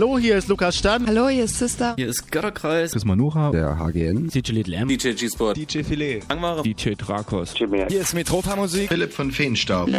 Hallo, hier ist Lukas Stan. Hallo, hier ist Sister. Hier ist Götterkreis. Chris Manucha. Der HGN. DJ Little M. DJ G-Sport. DJ Filet. Angmare. DJ Drakos. Hier ist Metropa Musik. Philipp von Feenstaub.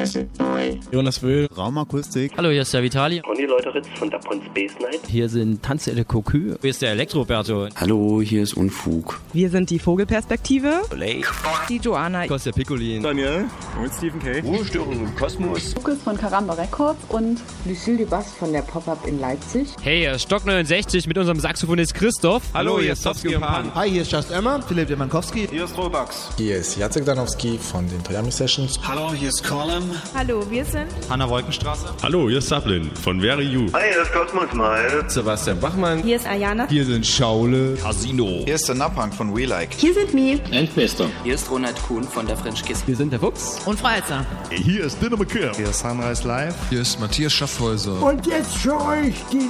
Jonas Wöhl. Raumakustik. Hallo, hier ist der Vitali. Conny Leuteritz von Dapon Space Night. Hier sind Tanze de Cocu. Hier ist der Elektroberto. Hallo, hier ist Unfug. Wir sind die Vogelperspektive. Blake. Die Joanna. Kostja Piccolin. Daniel. Und Stephen K. Ruhestörung im Kosmos. Lukas von Karamba Records und Lucille Dubas von der Pop-Up in Leipzig. Hey, hier ist Stock 69 mit unserem Saxophonist Christoph. Hallo, hier ist Towski und Pan. Hi, hier ist Just Emma. Philipp Demankowski. Hier ist Robax. Hier ist Jacek Danowski von den Toyami Sessions. Hallo, hier ist Colin. Hallo, wir sind Hanna Wolkenstraße. Hallo, hier ist Sablin von Very You. Hi, hier ist Cosmos Mal. Sebastian Bachmann. Hier ist Ayana. Hier sind Schaule. Casino. Hier ist der Napang von We Like. Hier sind Mi. Endbester. Hier ist Ronald Kuhn von der French Kiss. Wir sind der Fuchs. Und Freizer. Hier ist Dinner McKim. Hier ist Sunrise Live. Hier ist Matthias Schaffhäuser. Und jetzt für euch die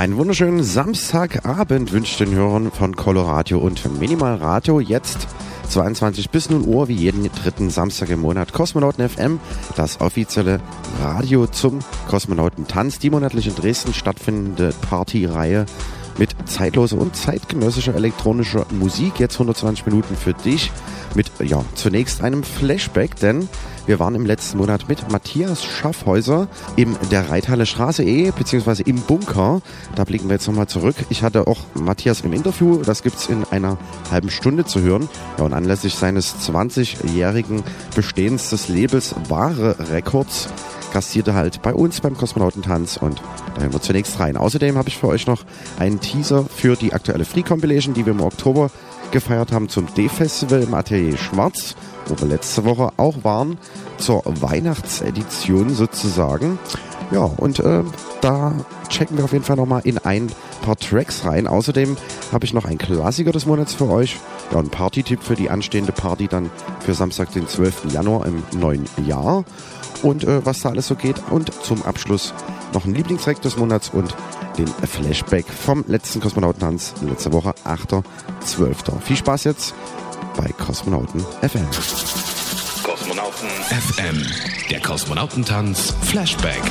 Einen wunderschönen Samstagabend wünscht den Hörern von Coloradio und Minimal Radio. Jetzt 22 bis 0 Uhr wie jeden dritten Samstag im Monat Kosmonauten FM, das offizielle Radio zum Kosmonautentanz, die monatlich in Dresden stattfindende Partyreihe mit zeitloser und zeitgenössischer elektronischer Musik. Jetzt 120 Minuten für dich mit, ja, zunächst einem Flashback, denn wir waren im letzten Monat mit Matthias Schaffhäuser in der Reithalle Straße E, beziehungsweise im Bunker. Da blicken wir jetzt nochmal zurück. Ich hatte auch Matthias im Interview, das gibt's in einer halben Stunde zu hören. Ja, und anlässlich seines 20-jährigen Bestehens des Labels Ware Records gastierte halt bei uns beim Kosmonautentanz und da hören wir zunächst rein. Außerdem habe ich für euch noch einen Teaser für die aktuelle Free Compilation, die wir im Oktober gefeiert haben zum D-Festival im Atelier Schwarz, wo wir letzte Woche auch waren, zur Weihnachtsedition sozusagen. Ja, und äh, da checken wir auf jeden Fall nochmal in ein paar Tracks rein. Außerdem habe ich noch einen Klassiker des Monats für euch. Ja, ein Party-Tipp für die anstehende Party dann für Samstag, den 12. Januar im neuen Jahr. Und äh, was da alles so geht. Und zum Abschluss noch ein Lieblingstrack des Monats und den Flashback vom letzten Kosmonautentanz letzte Woche, 8.12. Viel Spaß jetzt bei Kosmonauten FM. Kosmonauten FM, der Kosmonautentanz Flashback.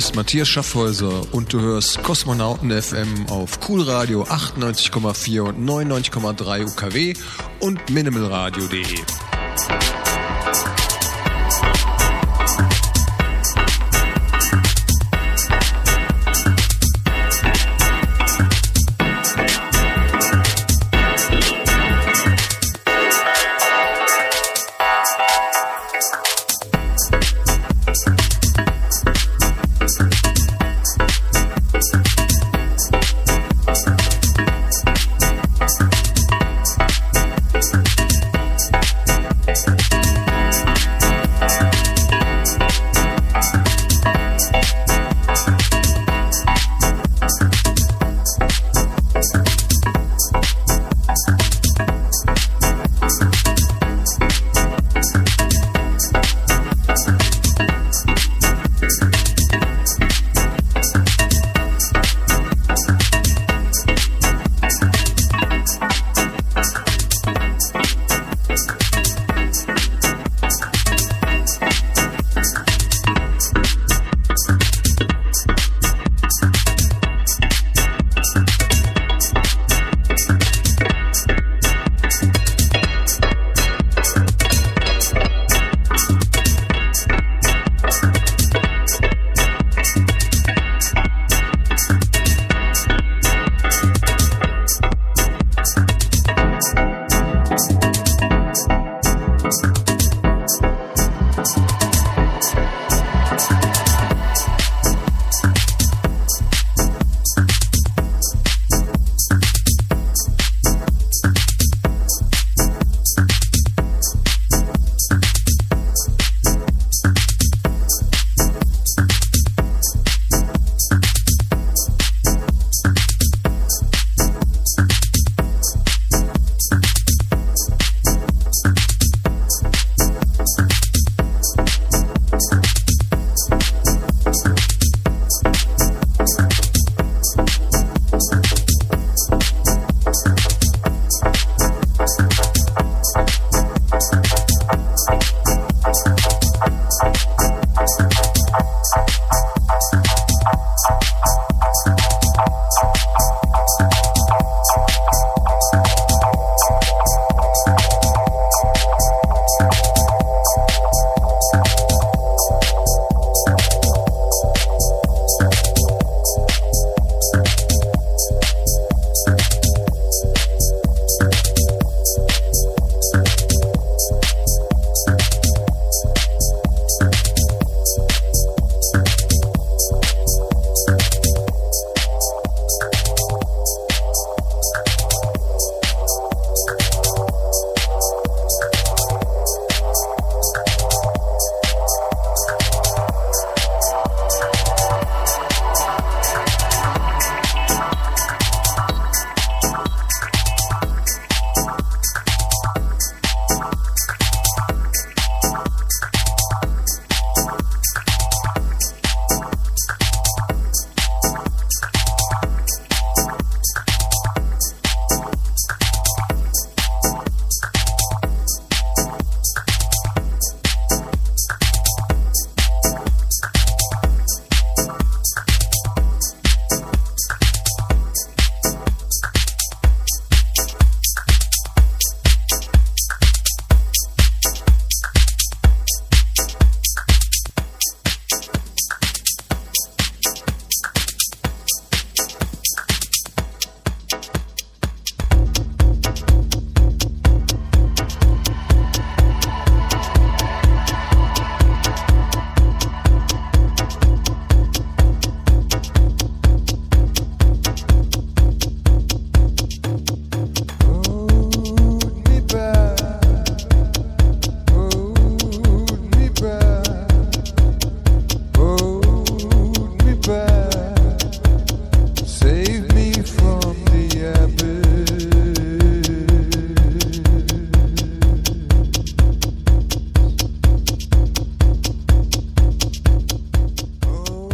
Ist Matthias Schaffhäuser und du hörst Kosmonauten FM auf Coolradio 98,4 und 99,3 UKW und minimalradio.de.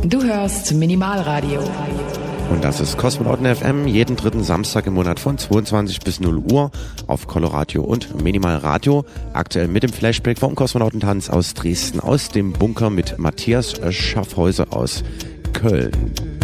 Du hörst Minimalradio. Und das ist Kosmonauten FM, jeden dritten Samstag im Monat von 22 bis 0 Uhr auf Coloradio und Minimal Radio. Aktuell mit dem Flashback vom Kosmonautentanz aus Dresden, aus dem Bunker mit Matthias Schaffhäuser aus Köln.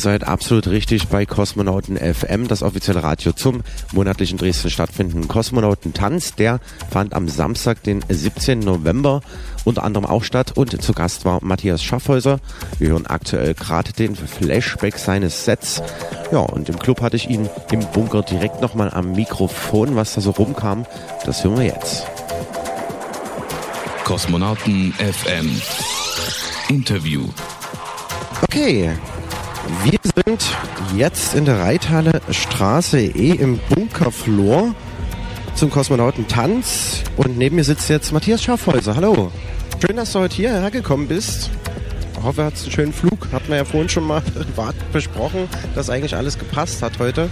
Seid absolut richtig bei Kosmonauten FM, das offizielle Radio zum monatlichen Dresden stattfindenden Kosmonautentanz. Der fand am Samstag, den 17. November, unter anderem auch statt und zu Gast war Matthias Schaffhäuser. Wir hören aktuell gerade den Flashback seines Sets. Ja, und im Club hatte ich ihn im Bunker direkt nochmal am Mikrofon. Was da so rumkam, das hören wir jetzt. Kosmonauten FM Interview. Okay, wir sind jetzt in der Reithalle Straße E im Bunkerflur zum Kosmonautentanz und neben mir sitzt jetzt Matthias Schaffhäuser. Hallo. Schön, dass du heute hierher gekommen bist. Ich hoffe, du hattest einen schönen Flug. Hat man ja vorhin schon mal besprochen, dass eigentlich alles gepasst hat heute.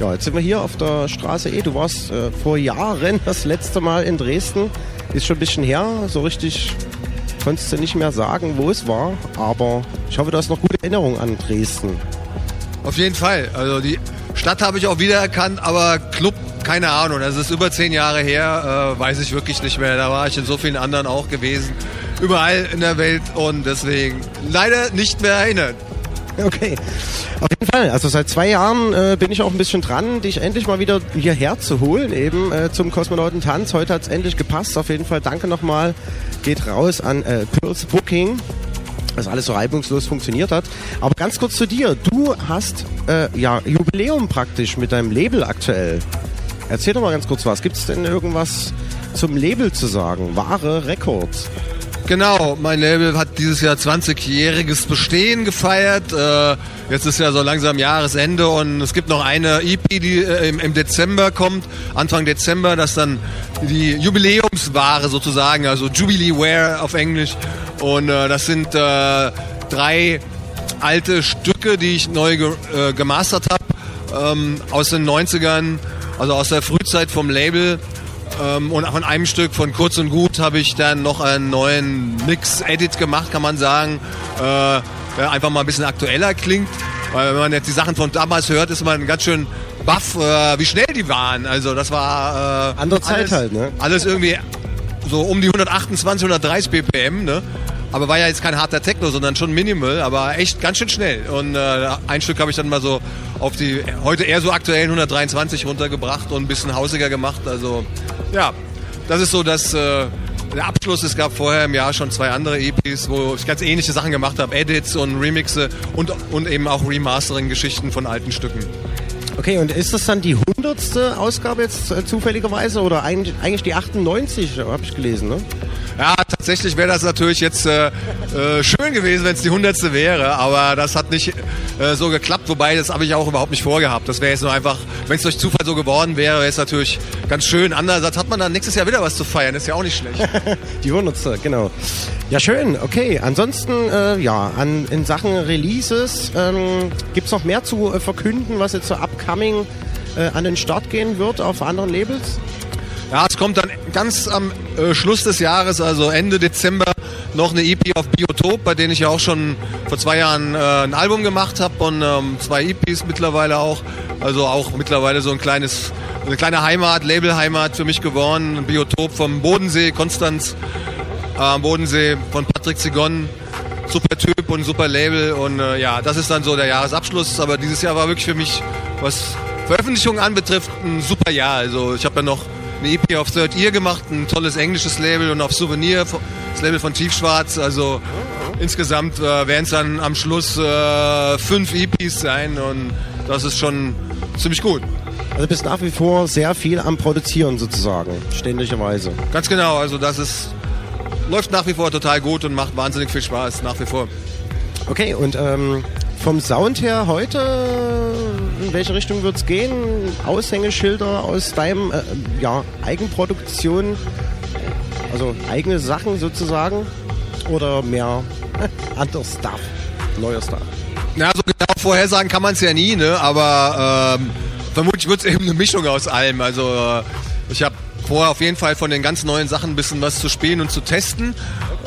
Ja, jetzt sind wir hier auf der Straße E. Du warst äh, vor Jahren das letzte Mal in Dresden. Ist schon ein bisschen her. So richtig konntest du nicht mehr sagen, wo es war. Aber ich hoffe, du hast noch gute Erinnerungen an Dresden. Auf jeden Fall. Also die Stadt habe ich auch wiedererkannt, aber Club, keine Ahnung. Das ist über zehn Jahre her, äh, weiß ich wirklich nicht mehr. Da war ich in so vielen anderen auch gewesen. Überall in der Welt und deswegen leider nicht mehr erinnert. Okay. Auf jeden Fall. Also seit zwei Jahren äh, bin ich auch ein bisschen dran, dich endlich mal wieder hierher zu holen, eben äh, zum Kosmonautentanz. Heute hat es endlich gepasst. Auf jeden Fall danke nochmal. Geht raus an äh, Pearls Booking dass alles so reibungslos funktioniert hat. Aber ganz kurz zu dir. Du hast äh, ja Jubiläum praktisch mit deinem Label aktuell. Erzähl doch mal ganz kurz was. Gibt es denn irgendwas zum Label zu sagen? Wahre Records. Genau, mein Label hat dieses Jahr 20-jähriges Bestehen gefeiert. Äh, jetzt ist ja so langsam Jahresende und es gibt noch eine EP, die äh, im, Dezember kommt, Anfang Dezember, das dann die Jubiläumsware sozusagen, also Jubilee Wear auf Englisch. Und äh, das sind drei alte Stücke, die ich neu ge gemastert habe, ähm, aus den 90ern, also aus der Frühzeit vom Label. Ähm, und von einem Stück von Kurz und Gut habe ich dann noch einen neuen Mix-Edit gemacht, kann man sagen, äh, der einfach mal ein bisschen aktueller klingt. Weil wenn man jetzt die Sachen von damals hört, ist man ganz schön baff, äh, wie schnell die waren. Also das war äh, andere Zeit alles, halt, ne? Alles irgendwie so um die 128, 130 BPM, ne? Aber war ja jetzt kein harter Techno, sondern schon Minimal, aber echt ganz schön schnell. Und äh, ein Stück habe ich dann mal so auf die heute eher so aktuellen 123 runtergebracht und ein bisschen hausiger gemacht. Also ja, das ist so das äh, der Abschluss. Es gab vorher im Jahr schon zwei andere EPs, wo ich ganz ähnliche Sachen gemacht habe, Edits und Remixe und, und eben auch Remastering-Geschichten von alten Stücken. Okay, und ist das dann die hundertste Ausgabe jetzt äh, zufälligerweise oder eigentlich, eigentlich die 98, habe ich gelesen, ne? Ja, tatsächlich wäre das natürlich jetzt äh, äh, schön gewesen, wenn es die hundertste wäre, aber das hat nicht äh, so geklappt, wobei das habe ich auch überhaupt nicht vorgehabt. Das wäre jetzt nur einfach, wenn es durch Zufall so geworden wäre, wäre es natürlich ganz schön. Andererseits hat man dann nächstes Jahr wieder was zu feiern, ist ja auch nicht schlecht. die hundertste, genau. Ja, schön, okay. Ansonsten, äh, ja, an, in Sachen Releases ähm, gibt es noch mehr zu äh, verkünden, was jetzt so upcoming äh, an den Start gehen wird auf anderen Labels? Ja, es kommt dann ganz am äh, Schluss des Jahres, also Ende Dezember, noch eine EP auf Biotop, bei denen ich ja auch schon vor zwei Jahren äh, ein Album gemacht habe und ähm, zwei EPs mittlerweile auch. Also auch mittlerweile so ein kleines, eine kleine Heimat, Labelheimat für mich geworden. Biotop vom Bodensee, Konstanz am äh, Bodensee von Patrick Zigon. Super Typ und super Label und äh, ja, das ist dann so der Jahresabschluss. Aber dieses Jahr war wirklich für mich, was Veröffentlichungen anbetrifft, ein super Jahr. Also ich habe ja noch eine EP auf Third Ear gemacht, ein tolles englisches Label und auf Souvenir, das Label von Tiefschwarz. Also insgesamt äh, werden es dann am Schluss äh, fünf EPs sein und das ist schon ziemlich gut. Also bist nach wie vor sehr viel am Produzieren sozusagen, ständigerweise. Ganz genau, also das ist läuft nach wie vor total gut und macht wahnsinnig viel Spaß nach wie vor. Okay, und ähm, vom Sound her heute, in welche Richtung wird es gehen? Aushängeschilder aus deinem äh, ja, Eigenproduktion, also eigene Sachen sozusagen oder mehr anderes Stuff, neuer Stuff? Ja, so genau vorhersagen kann man es ja nie, ne? aber ähm, vermutlich wird es eben eine Mischung aus allem. Also äh, ich habe vor, auf jeden Fall von den ganz neuen Sachen ein bisschen was zu spielen und zu testen.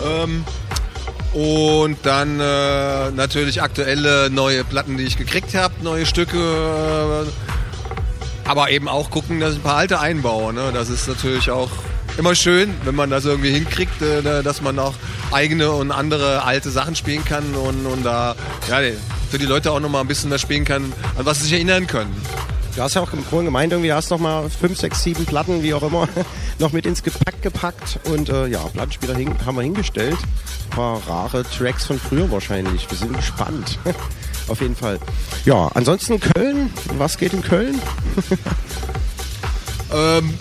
Ähm, und dann äh, natürlich aktuelle neue Platten, die ich gekriegt habe, neue Stücke. Äh, aber eben auch gucken, dass ich ein paar alte einbaue. Ne? Das ist natürlich auch immer schön, wenn man das irgendwie hinkriegt, äh, dass man auch eigene und andere alte Sachen spielen kann und, und da ja, für die Leute auch nochmal ein bisschen was spielen kann, an was sie sich erinnern können. Du hast ja auch Grunde gemeint, irgendwie hast noch mal fünf, sechs, sieben Platten, wie auch immer, noch mit ins Gepäck gepackt und äh, ja, Plattenspieler hin, haben wir hingestellt. Ein paar rare Tracks von früher wahrscheinlich. Wir sind gespannt. Auf jeden Fall. Ja, ansonsten Köln. Was geht in Köln? ähm,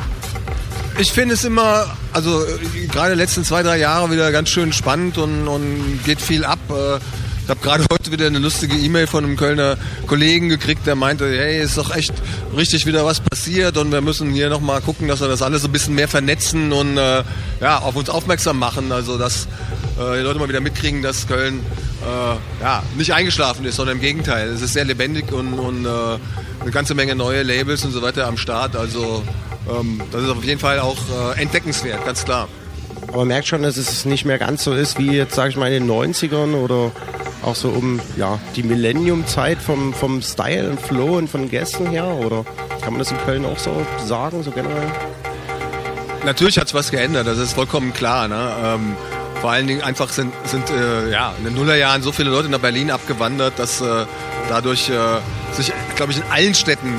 ich finde es immer, also gerade letzten zwei, drei Jahre wieder ganz schön spannend und, und geht viel ab. Äh, habe gerade heute wieder eine lustige E-Mail von einem Kölner Kollegen gekriegt, der meinte, hey, ist doch echt richtig wieder was passiert und wir müssen hier nochmal gucken, dass wir das alles ein bisschen mehr vernetzen und äh, ja, auf uns aufmerksam machen. Also dass äh, die Leute mal wieder mitkriegen, dass Köln äh, ja, nicht eingeschlafen ist, sondern im Gegenteil. Es ist sehr lebendig und, und äh, eine ganze Menge neue Labels und so weiter am Start. Also ähm, das ist auf jeden Fall auch äh, entdeckenswert, ganz klar. Aber man merkt schon, dass es nicht mehr ganz so ist wie jetzt, sage ich mal, in den 90ern oder auch so um ja, die Millennium-Zeit vom, vom Style und Flow und von Gästen her? Oder kann man das in Köln auch so sagen, so generell? Natürlich hat es was geändert, das ist vollkommen klar. Ne? Ähm, vor allen Dingen einfach sind, sind äh, ja, in den Nullerjahren so viele Leute nach Berlin abgewandert, dass äh, dadurch äh, sich, glaube ich, in allen Städten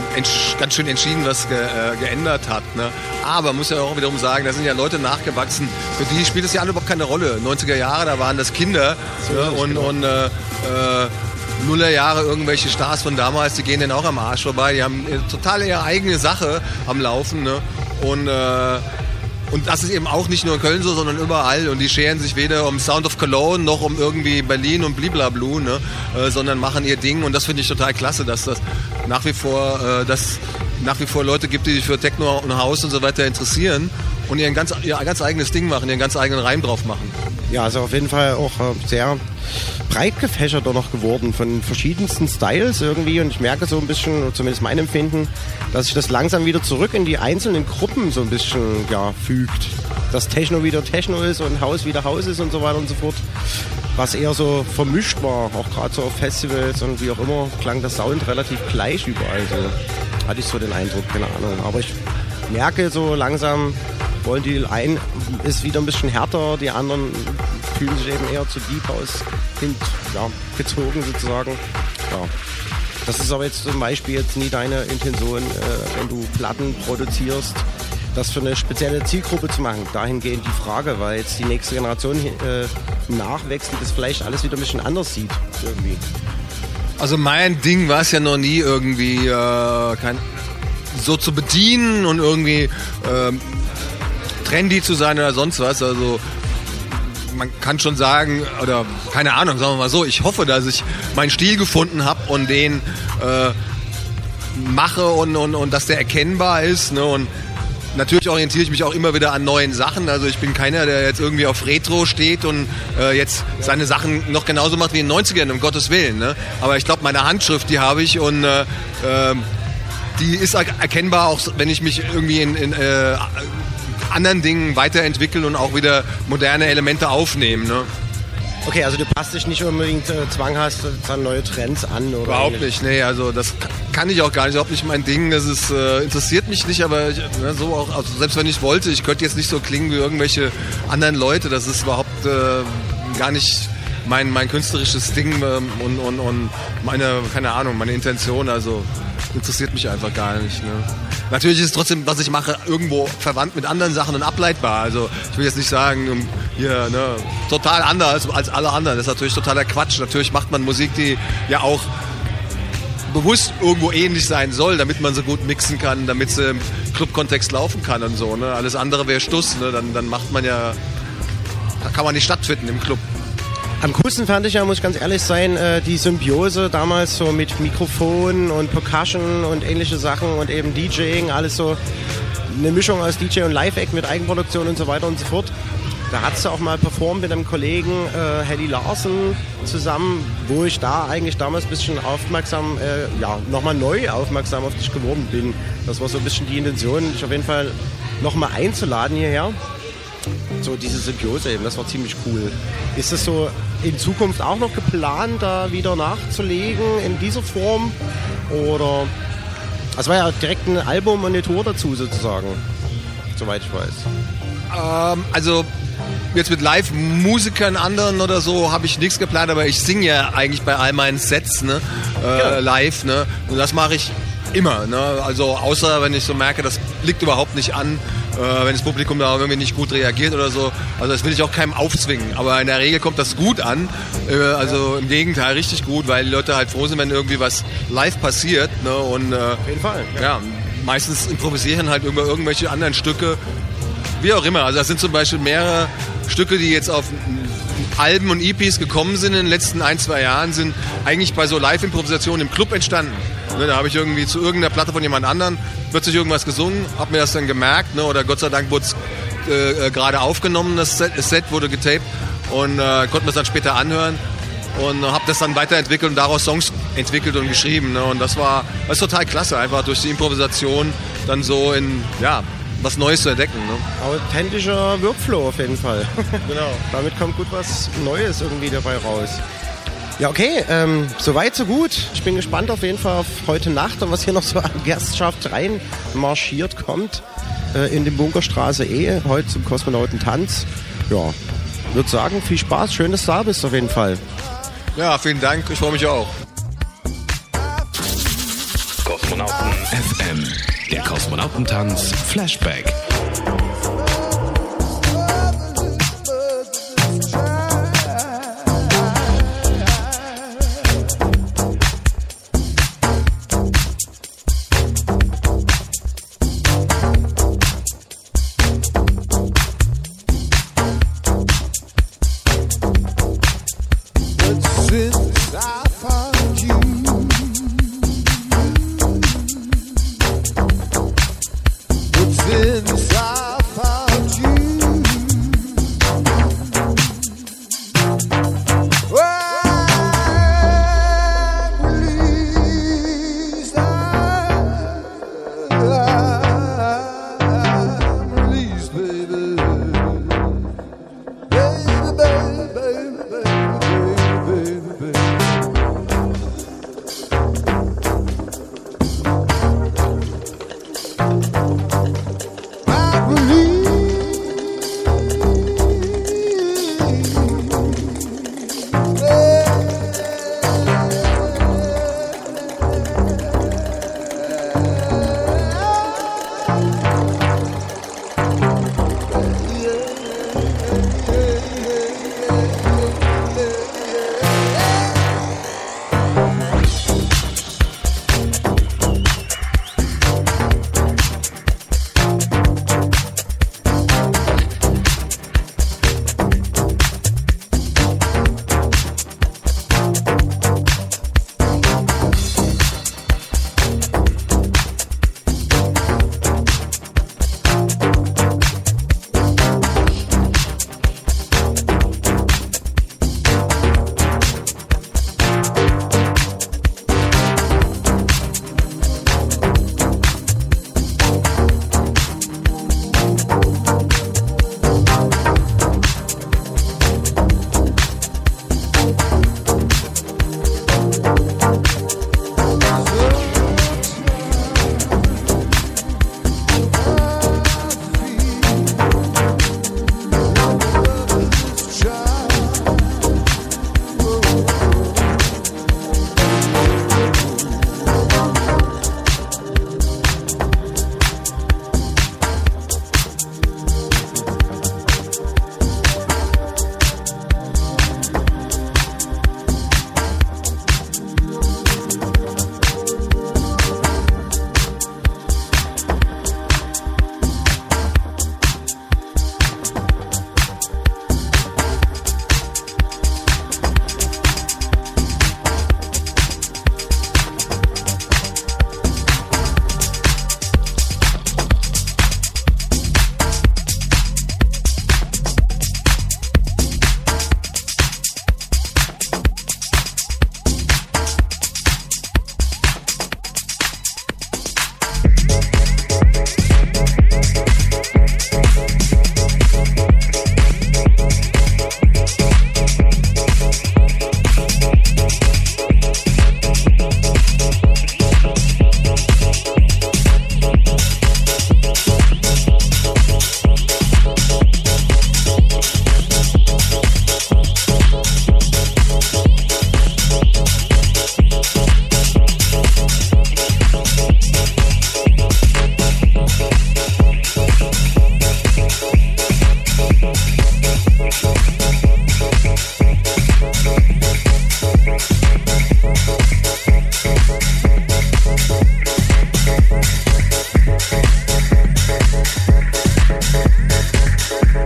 ganz schön entschieden was ge äh, geändert hat. Ne? Aber muss ja auch wiederum sagen, da sind ja Leute nachgewachsen, für die spielt es ja alle überhaupt keine Rolle. 90er Jahre, da waren das Kinder so ne? und, genau. und äh, äh, Nullerjahre irgendwelche Stars von damals, die gehen dann auch am Arsch vorbei. Die haben total ihre eigene Sache am Laufen. Ne? Und äh, und das ist eben auch nicht nur in Köln so, sondern überall. Und die scheren sich weder um Sound of Cologne noch um irgendwie Berlin und Bliblablu, ne? Äh, sondern machen ihr Ding. Und das finde ich total klasse, dass das nach wie vor, äh, dass nach wie vor Leute gibt, die sich für Techno und Haus und so weiter interessieren und ihren ganz, ihr ganz eigenes Ding machen, ihren ganz eigenen Reim drauf machen. Ja, also auf jeden Fall auch äh, sehr breit gefächert noch geworden von verschiedensten Styles irgendwie und ich merke so ein bisschen, zumindest mein Empfinden, dass sich das langsam wieder zurück in die einzelnen Gruppen so ein bisschen ja, fügt. Dass Techno wieder Techno ist und Haus wieder Haus ist und so weiter und so fort. Was eher so vermischt war, auch gerade so auf Festivals und wie auch immer, klang der Sound relativ gleich überall. So hatte ich so den Eindruck, keine Ahnung. Aber ich merke so langsam, wollen die einen ist wieder ein bisschen härter, die anderen fühlen sich eben eher zu Deep House hin, ja, gezogen sozusagen. Ja. Das ist aber jetzt zum Beispiel jetzt nie deine Intention, äh, wenn du Platten produzierst, das für eine spezielle Zielgruppe zu machen. Dahingehend die Frage, weil jetzt die nächste Generation äh, nachwächst, die das vielleicht alles wieder ein bisschen anders sieht. Irgendwie. Also mein Ding war es ja noch nie irgendwie äh, kein, so zu bedienen und irgendwie ähm, trendy zu sein oder sonst was. Also man kann schon sagen, oder keine Ahnung, sagen wir mal so, ich hoffe, dass ich meinen Stil gefunden habe und den äh, mache und, und, und dass der erkennbar ist. Ne? Und natürlich orientiere ich mich auch immer wieder an neuen Sachen. Also ich bin keiner, der jetzt irgendwie auf Retro steht und äh, jetzt seine Sachen noch genauso macht wie in den 90ern, um Gottes Willen. Ne? Aber ich glaube, meine Handschrift, die habe ich und äh, äh, die ist erkennbar, auch wenn ich mich irgendwie in, in äh, anderen Dingen weiterentwickeln und auch wieder moderne Elemente aufnehmen. Ne? Okay, also du passt dich nicht unbedingt äh, zwanghaft an neue Trends an oder Überhaupt nicht, nee, also das kann ich auch gar nicht, überhaupt nicht mein Ding, das ist, äh, interessiert mich nicht, aber ich, ne, so auch, also selbst wenn ich wollte, ich könnte jetzt nicht so klingen wie irgendwelche anderen Leute, das ist überhaupt äh, gar nicht mein, mein künstlerisches Ding ähm, und, und, und meine, keine Ahnung, meine Intention, also interessiert mich einfach gar nicht. Ne? Natürlich ist trotzdem, was ich mache, irgendwo verwandt mit anderen Sachen und ableitbar. Also ich will jetzt nicht sagen, hier, ne, total anders als alle anderen. Das ist natürlich totaler Quatsch. Natürlich macht man Musik, die ja auch bewusst irgendwo ähnlich sein soll, damit man so gut mixen kann, damit sie im Club-Kontext laufen kann und so. Ne? Alles andere wäre Stuss. Ne? Dann, dann macht man ja, da kann man nicht stattfinden im Club. Am coolsten fand ich ja, muss ich ganz ehrlich sein, äh, die Symbiose damals so mit Mikrofon und Percussion und ähnliche Sachen und eben DJing, alles so eine Mischung aus DJ und Live-Act mit Eigenproduktion und so weiter und so fort. Da hast du auch mal performt mit einem Kollegen, äh, Hedy Larsen, zusammen, wo ich da eigentlich damals ein bisschen aufmerksam, äh, ja, nochmal neu aufmerksam auf dich geworden bin. Das war so ein bisschen die Intention, dich auf jeden Fall nochmal einzuladen hierher. So diese Symbiose eben, das war ziemlich cool. Ist es so in Zukunft auch noch geplant, da wieder nachzulegen in dieser Form? Oder. Es war ja direkt ein Album und eine Tour dazu sozusagen, soweit ich weiß. Ähm, also jetzt mit Live-Musikern anderen oder so habe ich nichts geplant, aber ich singe ja eigentlich bei all meinen Sets ne, äh, ja. live. Ne? Und das mache ich immer. Ne? Also außer wenn ich so merke, das liegt überhaupt nicht an, äh, wenn das Publikum da irgendwie nicht gut reagiert oder so. Also das will ich auch keinem aufzwingen. Aber in der Regel kommt das gut an. Äh, also ja. im Gegenteil richtig gut, weil die Leute halt froh sind, wenn irgendwie was live passiert. Ne? Und, äh, Auf jeden Fall. Ja. ja, meistens improvisieren halt über irgendwelche anderen Stücke. Wie auch immer. Also das sind zum Beispiel mehrere Stücke, die jetzt auf Alben und EPs gekommen sind in den letzten ein, zwei Jahren, sind eigentlich bei so Live-Improvisationen im Club entstanden. Ne, da habe ich irgendwie zu irgendeiner Platte von jemand anderem plötzlich irgendwas gesungen, habe mir das dann gemerkt, ne, oder Gott sei Dank wurde es äh, äh, gerade aufgenommen, das Set, das Set, wurde getaped und äh, konnten das dann später anhören und habe das dann weiterentwickelt und daraus Songs entwickelt und geschrieben. Ne, und das war, das ist total klasse, einfach durch die Improvisation dann so in, ja, was Neues zu entdecken. Ne? Authentischer Workflow auf jeden Fall. genau. Damit kommt gut was Neues irgendwie dabei raus. Ja, okay, ähm, soweit, so gut. Ich bin gespannt auf jeden Fall auf heute Nacht und was hier noch so an Gastschaft rein marschiert kommt. Äh, in den Bunkerstraße E, heute zum Kosmonautentanz. Ja, würde sagen, viel Spaß, schön, dass du da bist auf jeden Fall. Ja, vielen Dank, ich freue mich auch. Kosmonauten FM, der Kosmonautentanz Flashback.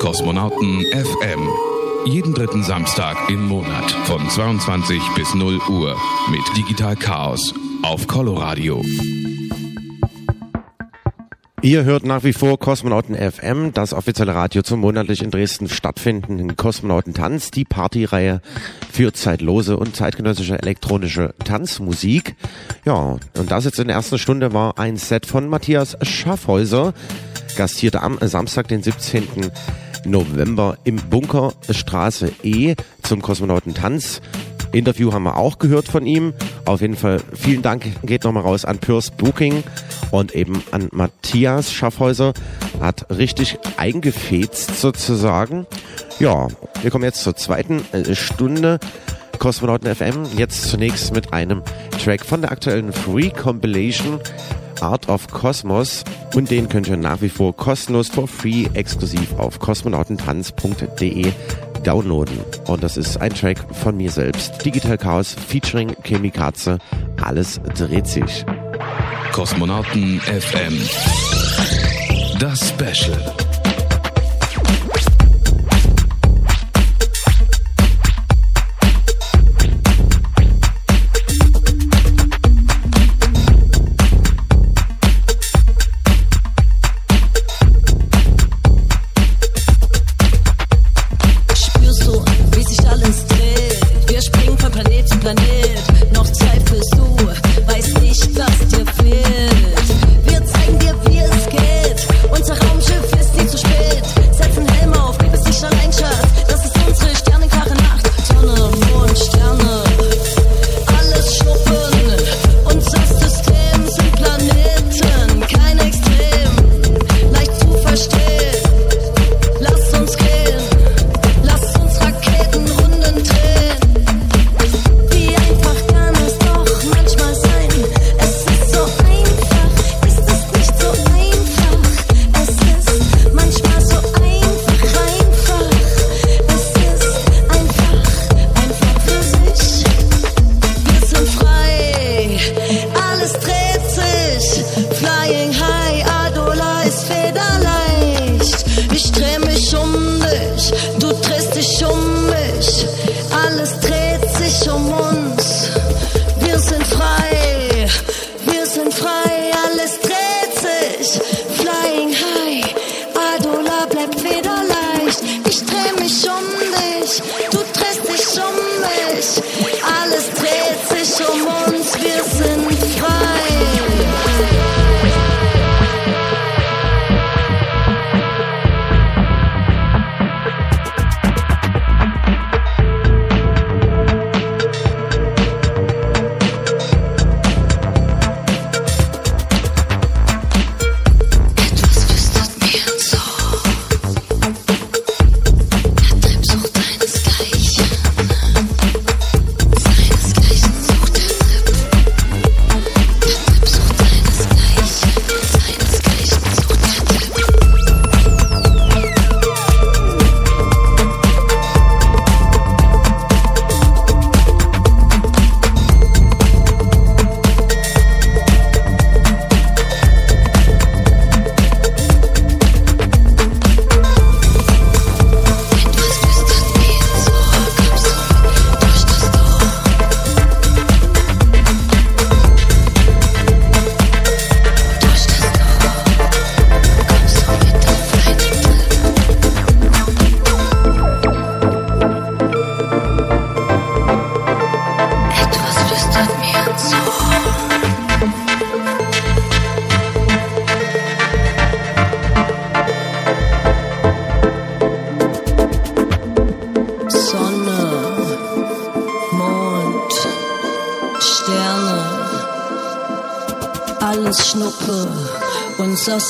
Kosmonauten FM. Jeden dritten Samstag im Monat von 22 bis 0 Uhr mit Digital Chaos auf Coloradio. Ihr hört nach wie vor Kosmonauten FM, das offizielle Radio zum monatlich in Dresden stattfindenden Kosmonautentanz, die Partyreihe für zeitlose und zeitgenössische elektronische Tanzmusik. Ja, und das jetzt in der ersten Stunde war ein Set von Matthias Schaffhäuser, gastierte am Samstag, den 17. November im Bunker Straße E zum Kosmonautentanz. Interview haben wir auch gehört von ihm. Auf jeden Fall vielen Dank geht nochmal raus an Purs Booking und eben an Matthias Schaffhäuser. Hat richtig eingefetzt sozusagen. Ja, wir kommen jetzt zur zweiten äh, Stunde. Kosmonauten FM. Jetzt zunächst mit einem Track von der aktuellen Free Compilation Art of Cosmos und den könnt ihr nach wie vor kostenlos for free exklusiv auf kosmonautentanz.de downloaden. Und das ist ein Track von mir selbst. Digital Chaos featuring Chemikaze. Alles dreht sich. Kosmonauten FM. Das Special.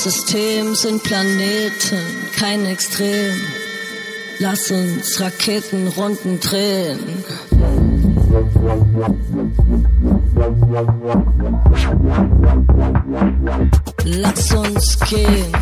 System sind Planeten, kein Extrem. Lass uns Raketenrunden drehen. Lass uns gehen.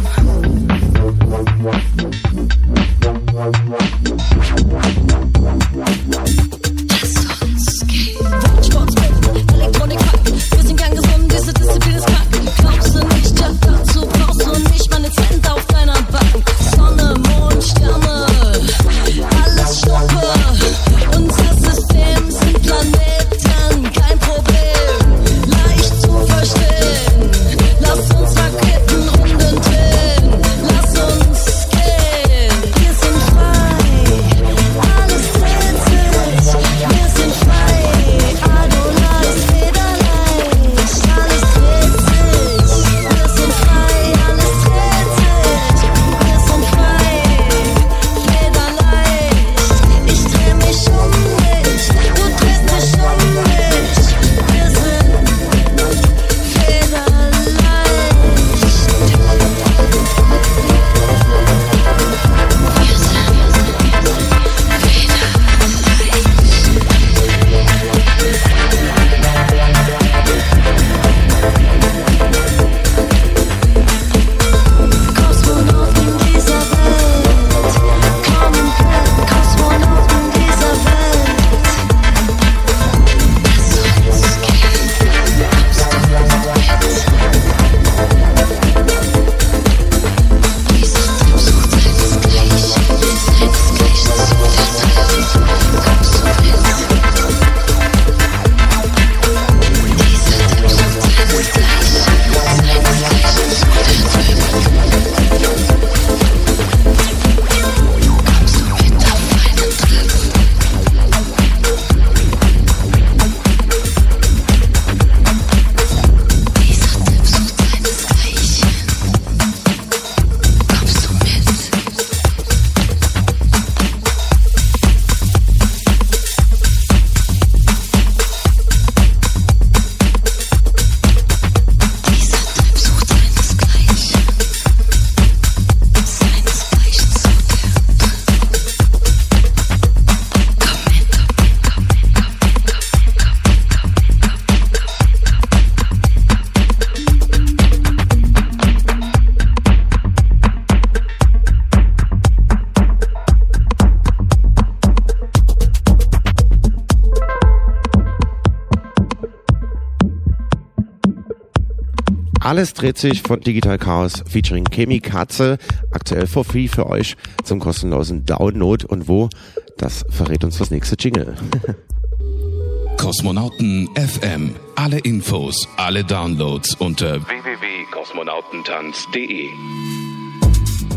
Sich von Digital Chaos featuring Kemi Katze, aktuell for free für euch zum kostenlosen Download und wo, das verrät uns das nächste Jingle. Kosmonauten FM. Alle Infos, alle Downloads unter www.kosmonautentanz.de.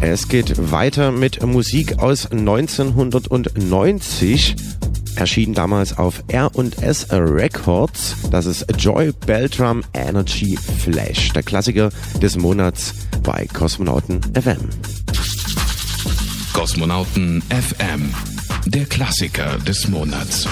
Es geht weiter mit Musik aus 1990 Erschienen damals auf R&S Records. Das ist Joy Beltram Energy Flash. Der Klassiker des Monats bei Kosmonauten FM. Kosmonauten FM. Der Klassiker des Monats.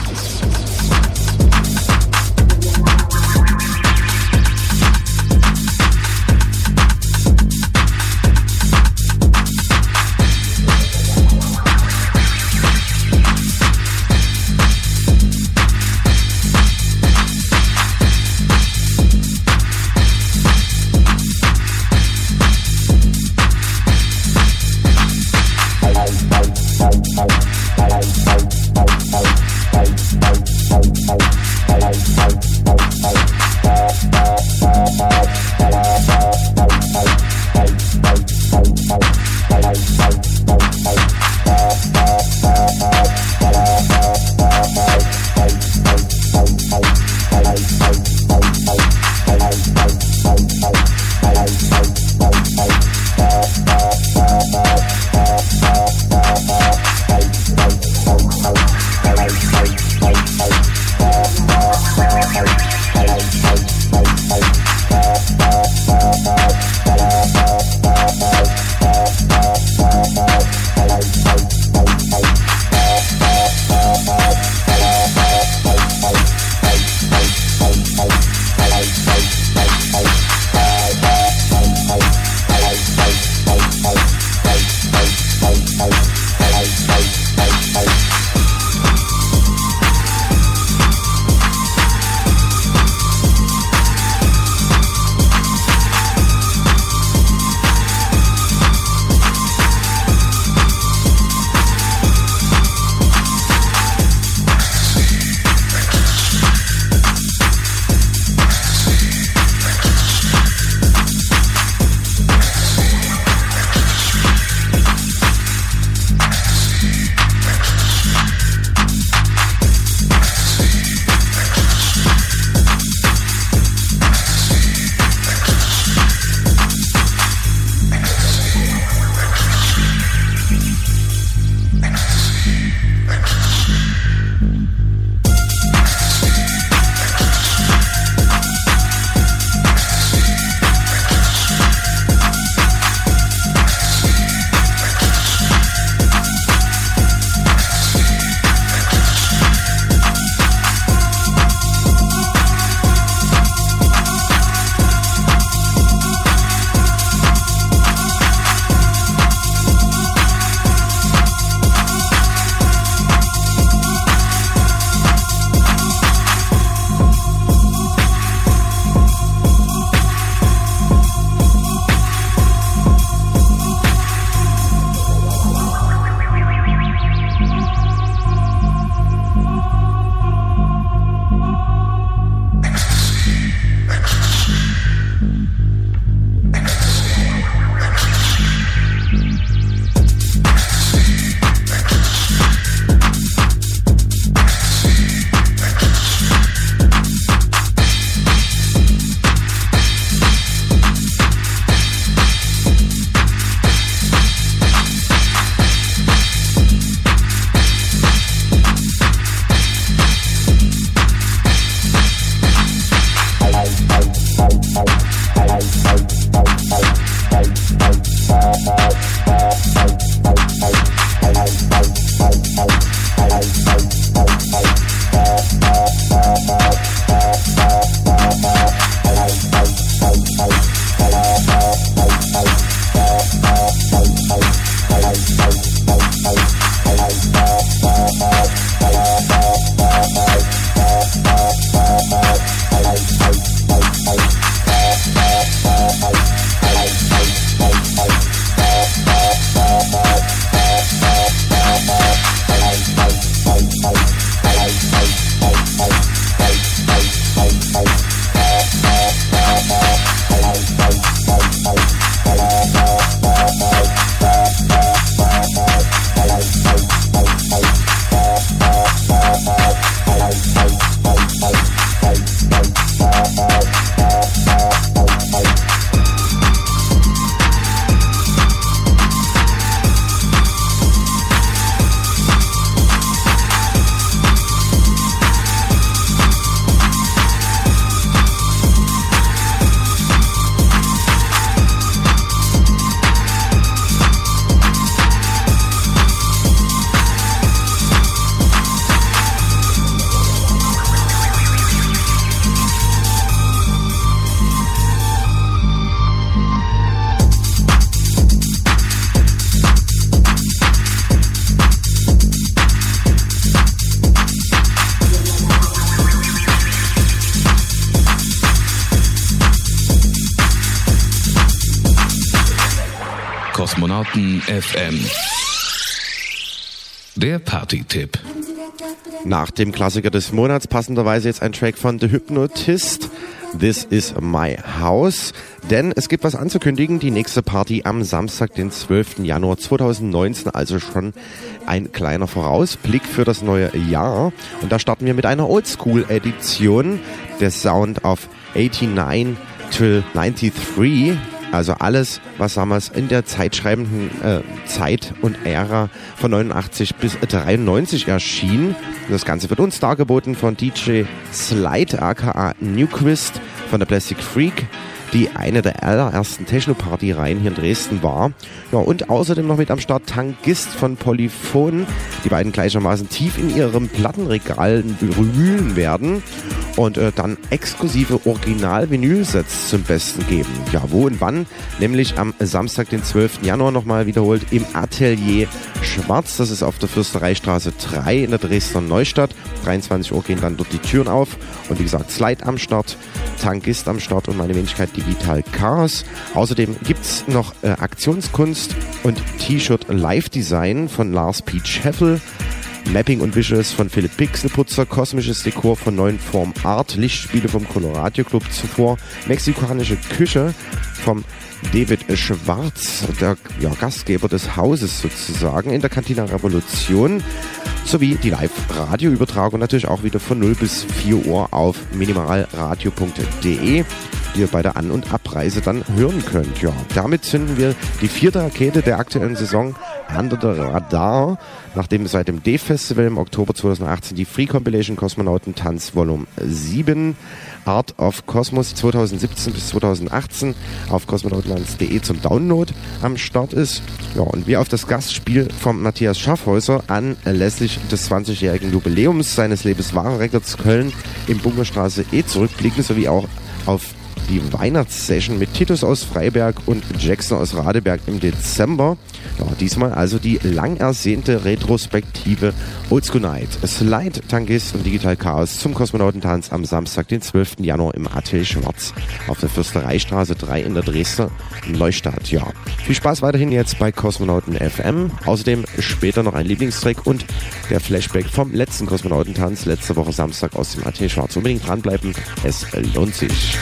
FM. Der Party-Tipp. Nach dem Klassiker des Monats passenderweise jetzt ein Track von The Hypnotist. This is my house. Denn es gibt was anzukündigen. Die nächste Party am Samstag, den 12. Januar 2019. Also schon ein kleiner Vorausblick für das neue Jahr. Und da starten wir mit einer Oldschool-Edition. Der Sound of 89 till 93. Also alles, was damals in der zeitschreibenden äh, Zeit und Ära von 89 bis 93 erschien. Das Ganze wird uns dargeboten von DJ Slide aka Newquist von der Plastic Freak, die eine der allerersten Techno-Party-Reihen hier in Dresden war. Ja, und außerdem noch mit am Start Tangist von Polyphon, die beiden gleichermaßen tief in ihrem Plattenregal wühlen werden und äh, dann exklusive Original-Vinyl-Sets zum Besten geben. Ja, wo und wann? Nämlich am Samstag, den 12. Januar nochmal wiederholt im Atelier Schwarz. Das ist auf der Fürstereistraße 3 in der Dresdner Neustadt. 23 Uhr gehen dann dort die Türen auf. Und wie gesagt, Slide am Start, Tankist am Start und meine Wenigkeit Digital Chaos. Außerdem gibt's noch äh, Aktionskunst und T-Shirt Live-Design von Lars P. Scheffel. Mapping und Visuals von Philipp Pixelputzer, kosmisches Dekor von neuen Form Art, Lichtspiele vom Coloradio Club zuvor, mexikanische Küche vom David Schwarz, der ja, Gastgeber des Hauses sozusagen, in der Cantina Revolution, sowie die Live-Radio-Übertragung natürlich auch wieder von 0 bis 4 Uhr auf minimalradio.de ihr bei der An- und Abreise dann hören könnt. Ja, damit zünden wir die vierte Rakete der aktuellen Saison under the Radar, nachdem seit dem D-Festival im Oktober 2018 die Free Compilation Kosmonauten Tanz Volume 7 Art of Cosmos 2017 bis 2018 auf kosmonautentanz.de zum Download am Start ist. Ja, und wir auf das Gastspiel von Matthias Schaffhäuser anlässlich des 20-jährigen Jubiläums seines Lebenswaren Records Köln im Bunkerstraße E zurückblicken, sowie auch auf die Weihnachtssession mit Titus aus Freiberg und Jackson aus Radeberg im Dezember. Ja, diesmal also die lang ersehnte Retrospektive Oldschool Night. Slide, Tangist und Digital Chaos zum Kosmonautentanz am Samstag, den 12. Januar im Atelier Schwarz auf der Fürstereistraße 3 in der Dresdner Neustadt. Ja, viel Spaß weiterhin jetzt bei Kosmonauten FM. Außerdem später noch ein Lieblingstrack und der Flashback vom letzten Kosmonautentanz letzte Woche Samstag aus dem Atelier Schwarz. Unbedingt dranbleiben, es lohnt sich.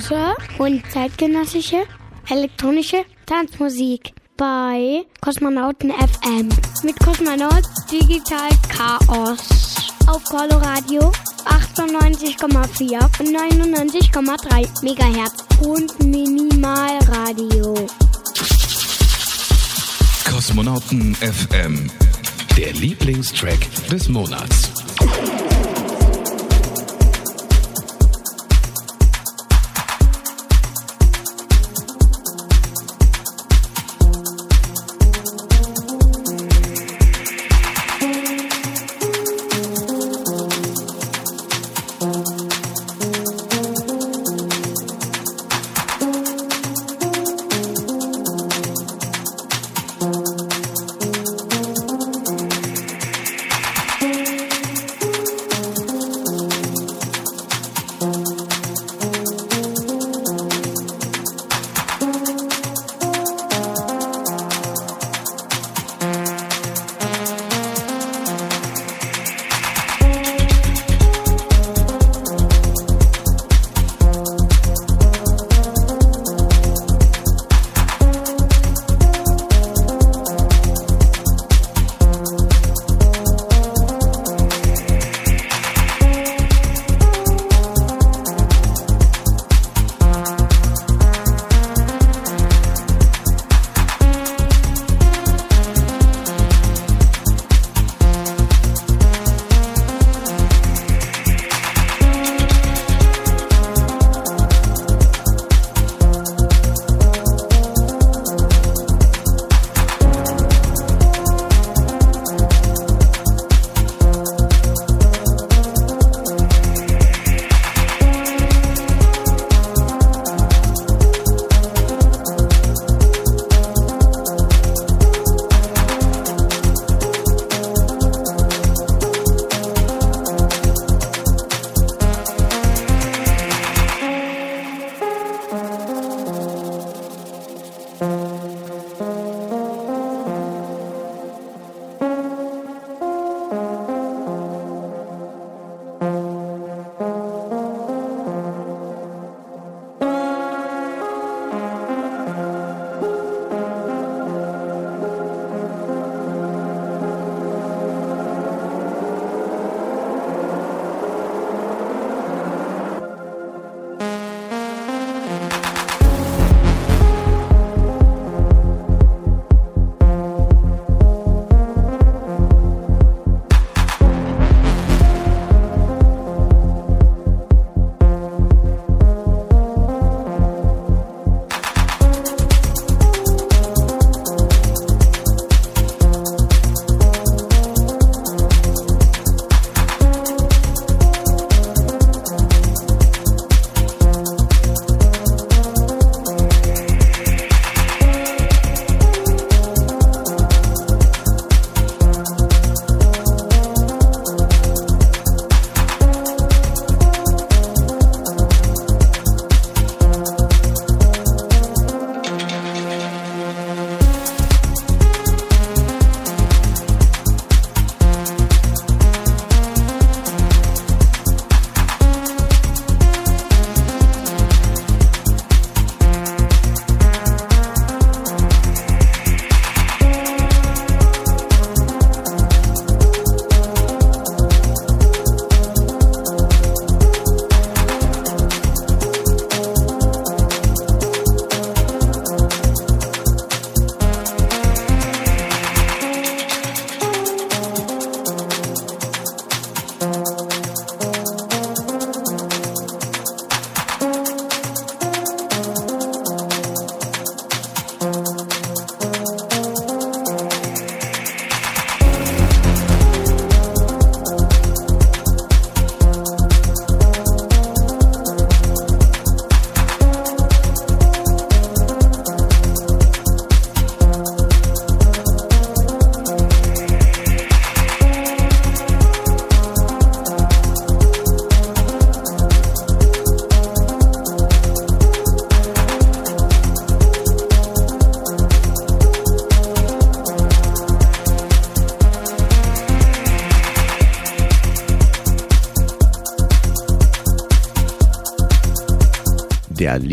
Zeitlose und zeitgenössische elektronische Tanzmusik bei Kosmonauten FM mit Kosmonaut Digital Chaos auf Coloradio 98,4 und 99,3 Megahertz und Minimalradio. Kosmonauten FM. Der Lieblingstrack des Monats.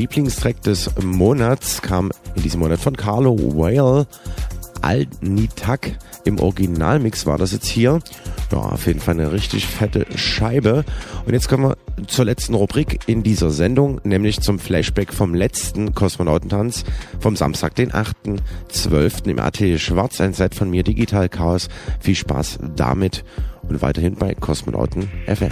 Lieblingstrack des Monats kam in diesem Monat von Carlo Whale. Al-Nitak im Originalmix war das jetzt hier. Ja, auf jeden Fall eine richtig fette Scheibe. Und jetzt kommen wir zur letzten Rubrik in dieser Sendung, nämlich zum Flashback vom letzten Kosmonautentanz vom Samstag, den 8.12. im AT Schwarz. Ein Set von mir, Digital Chaos. Viel Spaß damit und weiterhin bei Kosmonauten FM.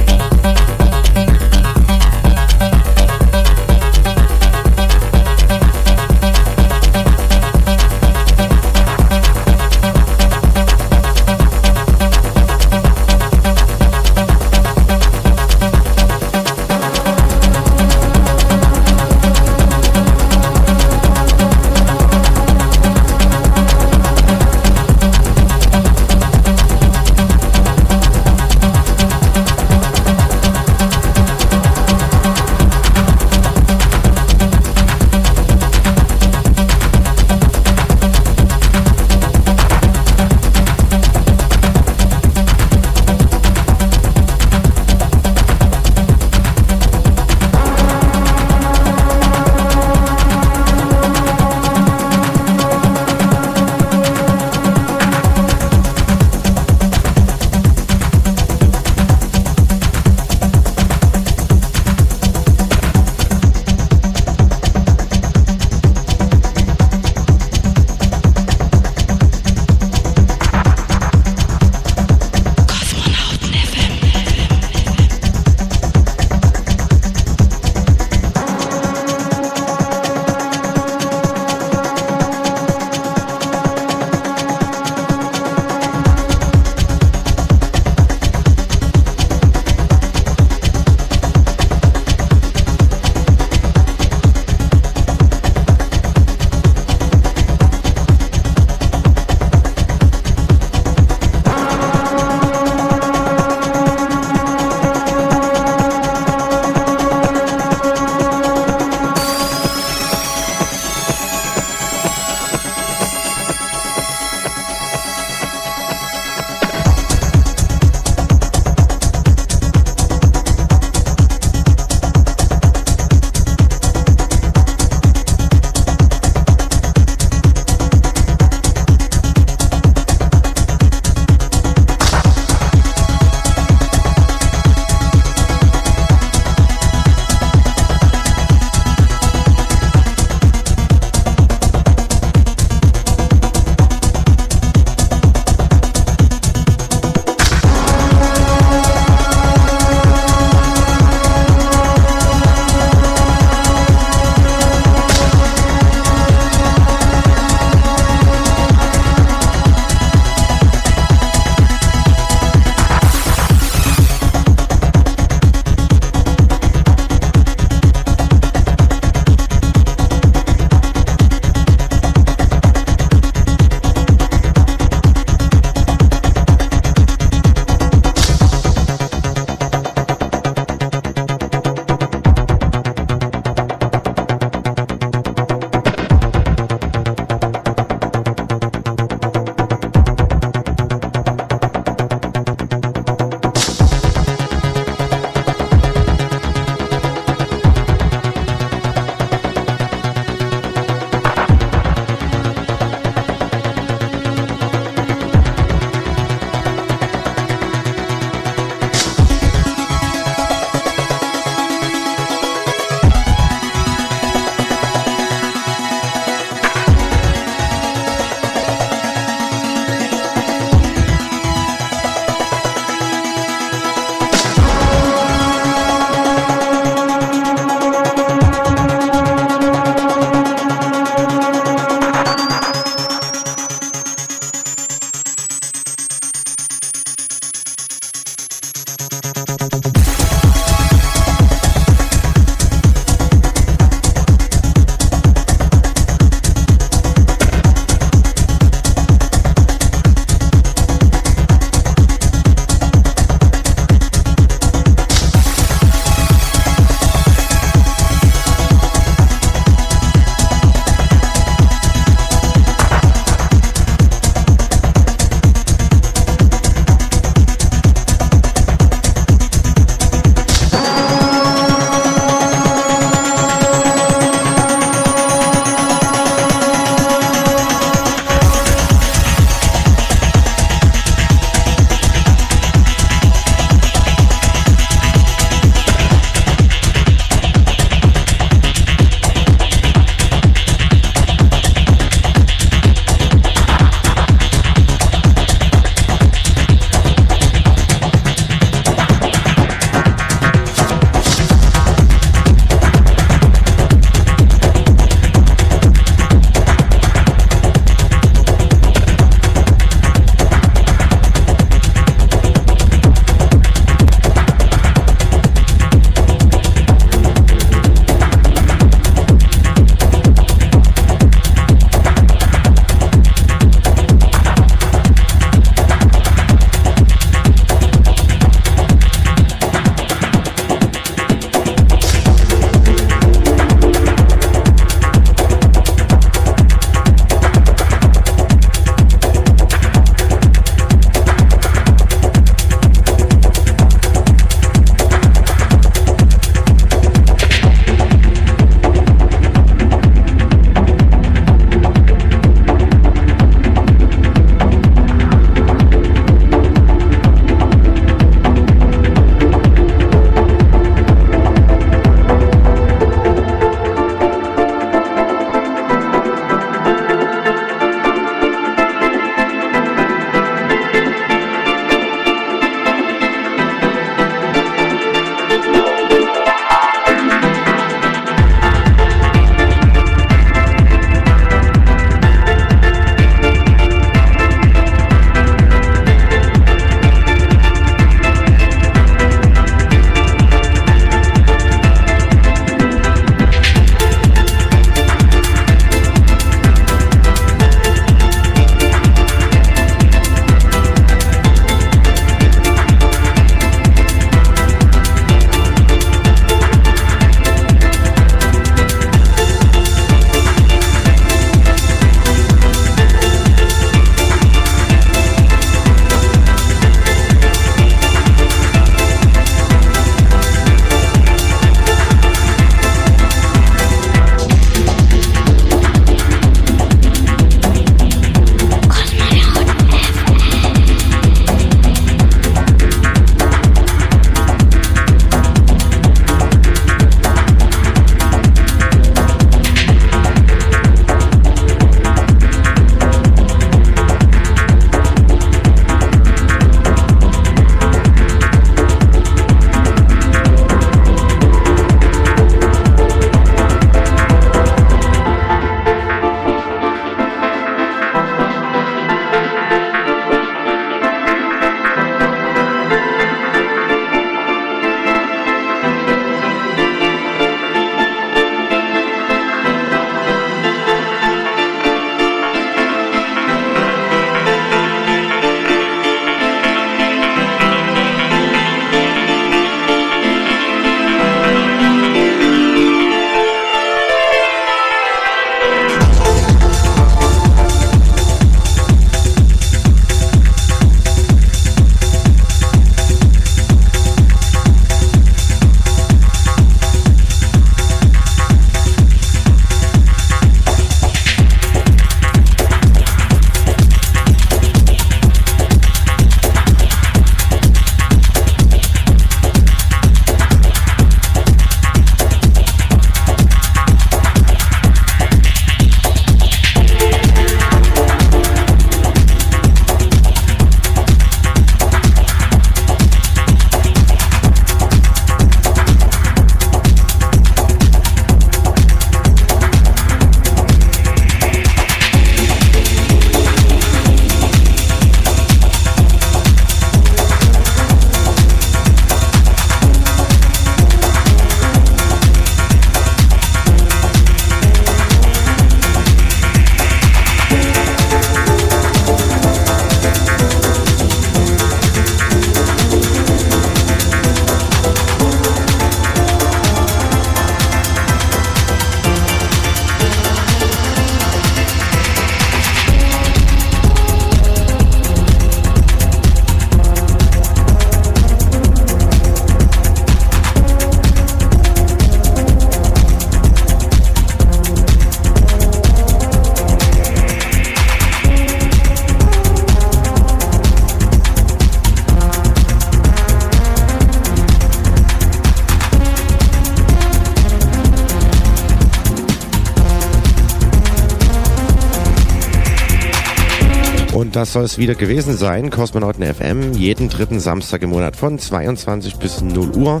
Das soll es wieder gewesen sein. Kosmonauten FM, jeden dritten Samstag im Monat von 22 bis 0 Uhr.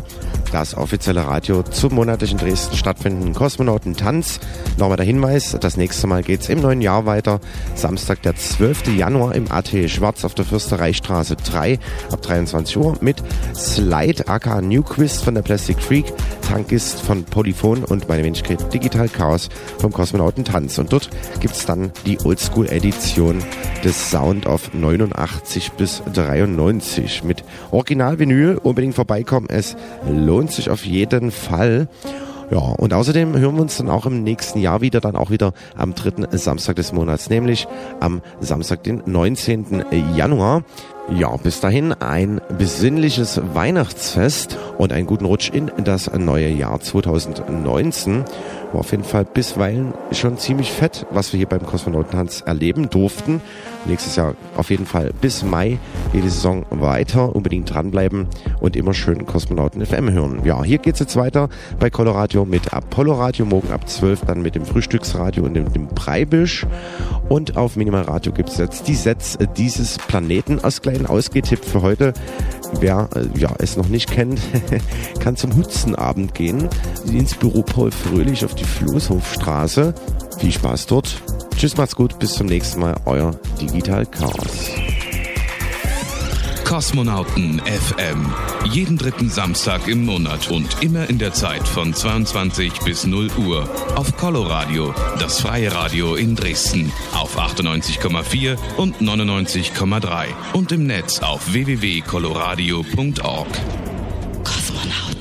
Das offizielle Radio zum monatlich in Dresden stattfindenden Kosmonautentanz. Nochmal der Hinweis, das nächste Mal geht's im neuen Jahr weiter. Samstag, der 12. Januar im AT Schwarz auf der Fürstereistraße 3 ab 23 Uhr mit Slide aka New Quiz von der Plastic Freak, Tankist von Polyphon und meine Wenigkeit Digital Chaos vom Kosmonautentanz. Und dort gibt's dann die Oldschool-Edition des Sound of 89 bis 93 mit Original-Vinyl. Unbedingt vorbeikommen, es lohnt sich auf jeden Fall. Ja, und außerdem hören wir uns dann auch im nächsten Jahr wieder, dann auch wieder am dritten Samstag des Monats, nämlich am Samstag, den 19. Januar. Ja, bis dahin ein besinnliches Weihnachtsfest und einen guten Rutsch in das neue Jahr 2019. War auf jeden Fall bisweilen schon ziemlich fett, was wir hier beim Kosmonautentanz erleben durften. Nächstes Jahr auf jeden Fall bis Mai geht die Saison weiter. Unbedingt dranbleiben und immer schön Kosmonauten FM hören. Ja, hier geht's jetzt weiter bei Coloradio mit Apollo Radio. Morgen ab 12 dann mit dem Frühstücksradio und dem, dem Breibisch. Und auf Minimal Radio gibt's jetzt die Sets dieses Planeten als kleinen Ausgehtipp für heute. Wer äh, ja, es noch nicht kennt, kann zum Hutzenabend gehen. Ins Büro Paul Fröhlich auf die Floßhofstraße. Viel Spaß dort. Tschüss, macht's gut. Bis zum nächsten Mal. Euer Digital Chaos. Kosmonauten FM. Jeden dritten Samstag im Monat und immer in der Zeit von 22 bis 0 Uhr auf Coloradio, das freie Radio in Dresden auf 98,4 und 99,3 und im Netz auf www.coloradio.org. Kosmonauten.